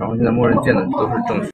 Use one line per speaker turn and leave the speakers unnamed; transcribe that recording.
然后现在默认键的都是正序。